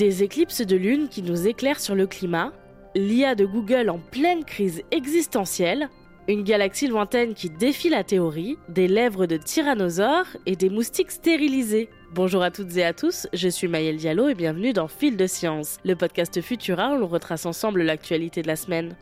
Des éclipses de lune qui nous éclairent sur le climat, l'IA de Google en pleine crise existentielle, une galaxie lointaine qui défie la théorie, des lèvres de tyrannosaures et des moustiques stérilisés. Bonjour à toutes et à tous, je suis Maëlle Diallo et bienvenue dans Fil de Science, le podcast Futura où l'on retrace ensemble l'actualité de la semaine.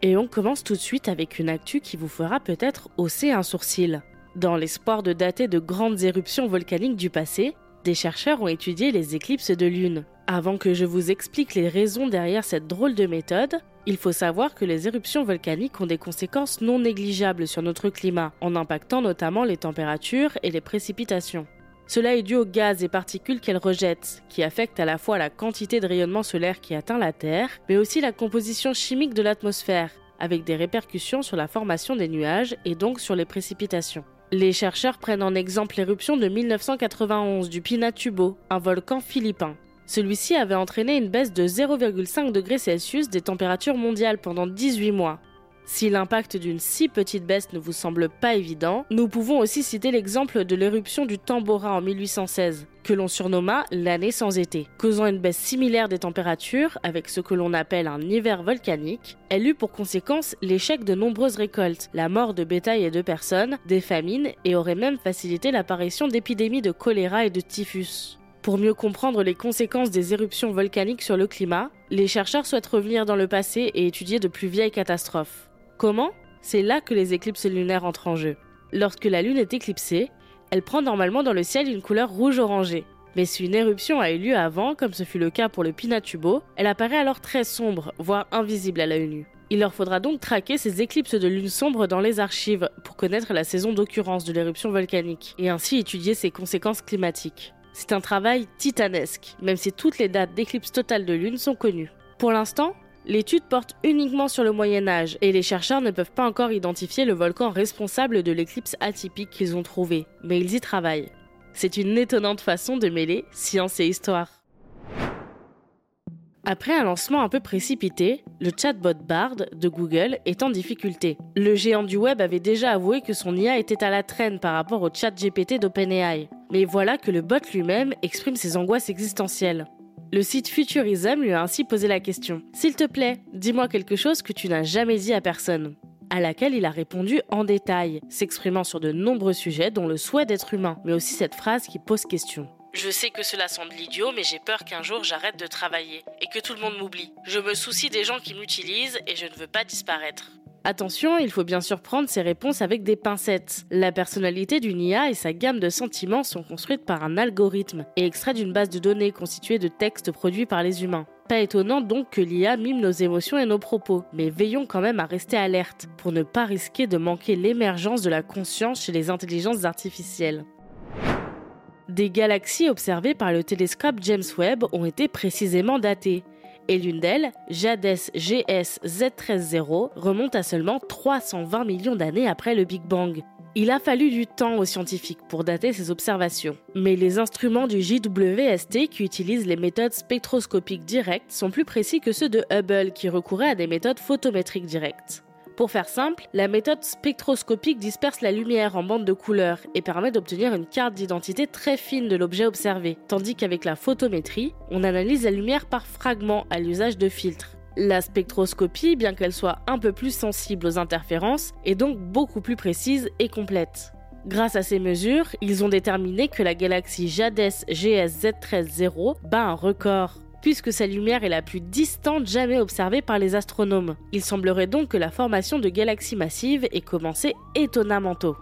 Et on commence tout de suite avec une actu qui vous fera peut-être hausser un sourcil. Dans l'espoir de dater de grandes éruptions volcaniques du passé, des chercheurs ont étudié les éclipses de lune. Avant que je vous explique les raisons derrière cette drôle de méthode, il faut savoir que les éruptions volcaniques ont des conséquences non négligeables sur notre climat, en impactant notamment les températures et les précipitations. Cela est dû aux gaz et particules qu'elles rejettent, qui affectent à la fois la quantité de rayonnement solaire qui atteint la Terre, mais aussi la composition chimique de l'atmosphère, avec des répercussions sur la formation des nuages et donc sur les précipitations. Les chercheurs prennent en exemple l'éruption de 1991 du Pinatubo, un volcan philippin. Celui-ci avait entraîné une baisse de 0,5 degrés Celsius des températures mondiales pendant 18 mois. Si l'impact d'une si petite baisse ne vous semble pas évident, nous pouvons aussi citer l'exemple de l'éruption du Tambora en 1816, que l'on surnomma l'année sans été, causant une baisse similaire des températures avec ce que l'on appelle un hiver volcanique. Elle eut pour conséquence l'échec de nombreuses récoltes, la mort de bétail et de personnes, des famines et aurait même facilité l'apparition d'épidémies de choléra et de typhus. Pour mieux comprendre les conséquences des éruptions volcaniques sur le climat, les chercheurs souhaitent revenir dans le passé et étudier de plus vieilles catastrophes. Comment? C'est là que les éclipses lunaires entrent en jeu. Lorsque la Lune est éclipsée, elle prend normalement dans le ciel une couleur rouge-orangée. Mais si une éruption a eu lieu avant, comme ce fut le cas pour le Pinatubo, elle apparaît alors très sombre, voire invisible à l'œil nu. Il leur faudra donc traquer ces éclipses de lune sombre dans les archives pour connaître la saison d'occurrence de l'éruption volcanique et ainsi étudier ses conséquences climatiques. C'est un travail titanesque, même si toutes les dates d'éclipse totale de lune sont connues. Pour l'instant, l'étude porte uniquement sur le Moyen Âge et les chercheurs ne peuvent pas encore identifier le volcan responsable de l'éclipse atypique qu'ils ont trouvé, mais ils y travaillent. C'est une étonnante façon de mêler science et histoire. Après un lancement un peu précipité, le chatbot Bard de Google est en difficulté. Le géant du web avait déjà avoué que son IA était à la traîne par rapport au chat GPT d'OpenAI. Mais voilà que le bot lui-même exprime ses angoisses existentielles. Le site Futurism lui a ainsi posé la question S'il te plaît, dis-moi quelque chose que tu n'as jamais dit à personne. À laquelle il a répondu en détail, s'exprimant sur de nombreux sujets dont le souhait d'être humain, mais aussi cette phrase qui pose question. Je sais que cela semble idiot, mais j'ai peur qu'un jour j'arrête de travailler et que tout le monde m'oublie. Je me soucie des gens qui m'utilisent et je ne veux pas disparaître. Attention, il faut bien sûr prendre ces réponses avec des pincettes. La personnalité d'une IA et sa gamme de sentiments sont construites par un algorithme et extraites d'une base de données constituée de textes produits par les humains. Pas étonnant donc que l'IA mime nos émotions et nos propos, mais veillons quand même à rester alerte pour ne pas risquer de manquer l'émergence de la conscience chez les intelligences artificielles. Des galaxies observées par le télescope James Webb ont été précisément datées et l'une d'elles, Jades GS Z130, remonte à seulement 320 millions d'années après le Big Bang. Il a fallu du temps aux scientifiques pour dater ces observations, mais les instruments du JWST qui utilisent les méthodes spectroscopiques directes sont plus précis que ceux de Hubble qui recouraient à des méthodes photométriques directes. Pour faire simple, la méthode spectroscopique disperse la lumière en bandes de couleurs et permet d'obtenir une carte d'identité très fine de l'objet observé, tandis qu'avec la photométrie, on analyse la lumière par fragments à l'usage de filtres. La spectroscopie, bien qu'elle soit un peu plus sensible aux interférences, est donc beaucoup plus précise et complète. Grâce à ces mesures, ils ont déterminé que la galaxie JADES GS-Z13-0 bat un record puisque sa lumière est la plus distante jamais observée par les astronomes. Il semblerait donc que la formation de galaxies massives ait commencé étonnamment tôt.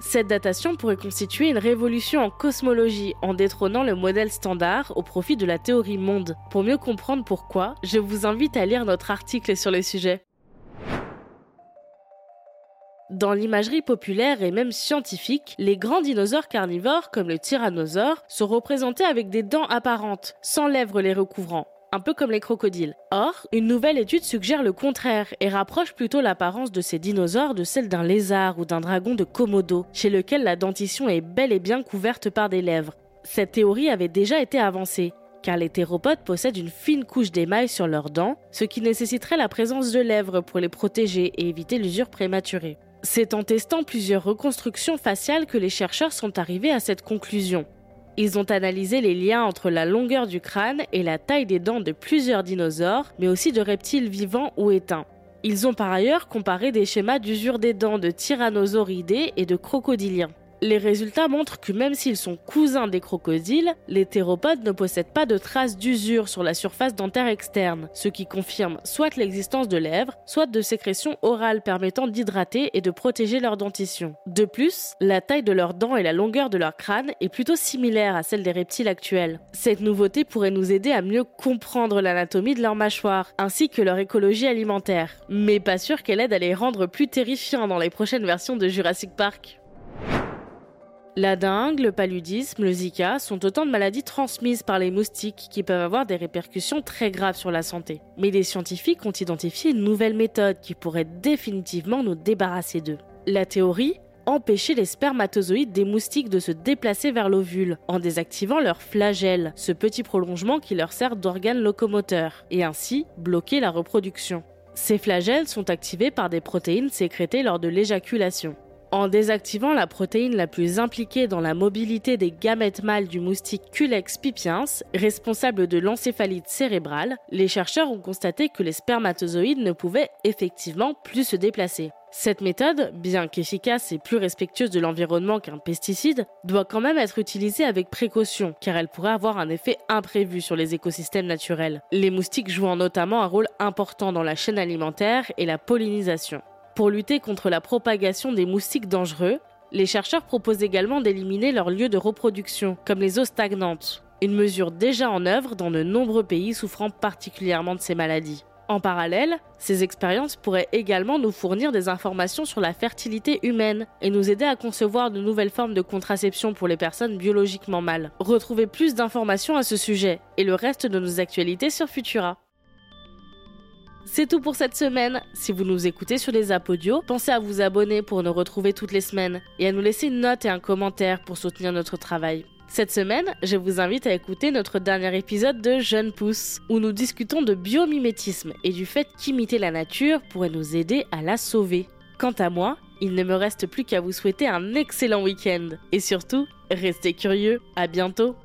Cette datation pourrait constituer une révolution en cosmologie en détrônant le modèle standard au profit de la théorie monde. Pour mieux comprendre pourquoi, je vous invite à lire notre article sur le sujet. Dans l'imagerie populaire et même scientifique, les grands dinosaures carnivores comme le tyrannosaure sont représentés avec des dents apparentes, sans lèvres les recouvrant un peu comme les crocodiles. Or, une nouvelle étude suggère le contraire et rapproche plutôt l'apparence de ces dinosaures de celle d'un lézard ou d'un dragon de Komodo, chez lequel la dentition est bel et bien couverte par des lèvres. Cette théorie avait déjà été avancée, car les théropodes possèdent une fine couche d'émail sur leurs dents, ce qui nécessiterait la présence de lèvres pour les protéger et éviter l'usure prématurée. C'est en testant plusieurs reconstructions faciales que les chercheurs sont arrivés à cette conclusion. Ils ont analysé les liens entre la longueur du crâne et la taille des dents de plusieurs dinosaures, mais aussi de reptiles vivants ou éteints. Ils ont par ailleurs comparé des schémas d'usure des dents de tyrannosauridés et de crocodiliens. Les résultats montrent que même s'ils sont cousins des crocodiles, les théropodes ne possèdent pas de traces d'usure sur la surface dentaire externe, ce qui confirme soit l'existence de lèvres, soit de sécrétions orales permettant d'hydrater et de protéger leur dentition. De plus, la taille de leurs dents et la longueur de leur crâne est plutôt similaire à celle des reptiles actuels. Cette nouveauté pourrait nous aider à mieux comprendre l'anatomie de leur mâchoire, ainsi que leur écologie alimentaire, mais pas sûr qu'elle aide à les rendre plus terrifiants dans les prochaines versions de Jurassic Park. La dengue, le paludisme, le Zika sont autant de maladies transmises par les moustiques qui peuvent avoir des répercussions très graves sur la santé. Mais les scientifiques ont identifié une nouvelle méthode qui pourrait définitivement nous débarrasser d'eux. La théorie empêcher les spermatozoïdes des moustiques de se déplacer vers l'ovule en désactivant leur flagelle, ce petit prolongement qui leur sert d'organe locomoteur, et ainsi bloquer la reproduction. Ces flagelles sont activés par des protéines sécrétées lors de l'éjaculation. En désactivant la protéine la plus impliquée dans la mobilité des gamètes mâles du moustique Culex pipiens, responsable de l'encéphalite cérébrale, les chercheurs ont constaté que les spermatozoïdes ne pouvaient effectivement plus se déplacer. Cette méthode, bien qu'efficace et plus respectueuse de l'environnement qu'un pesticide, doit quand même être utilisée avec précaution, car elle pourrait avoir un effet imprévu sur les écosystèmes naturels. Les moustiques jouant notamment un rôle important dans la chaîne alimentaire et la pollinisation. Pour lutter contre la propagation des moustiques dangereux, les chercheurs proposent également d'éliminer leurs lieux de reproduction, comme les eaux stagnantes, une mesure déjà en œuvre dans de nombreux pays souffrant particulièrement de ces maladies. En parallèle, ces expériences pourraient également nous fournir des informations sur la fertilité humaine et nous aider à concevoir de nouvelles formes de contraception pour les personnes biologiquement mâles. Retrouvez plus d'informations à ce sujet et le reste de nos actualités sur Futura. C'est tout pour cette semaine. Si vous nous écoutez sur les audio, pensez à vous abonner pour nous retrouver toutes les semaines et à nous laisser une note et un commentaire pour soutenir notre travail. Cette semaine, je vous invite à écouter notre dernier épisode de Jeune Pousse, où nous discutons de biomimétisme et du fait qu'imiter la nature pourrait nous aider à la sauver. Quant à moi, il ne me reste plus qu'à vous souhaiter un excellent week-end. Et surtout, restez curieux. À bientôt!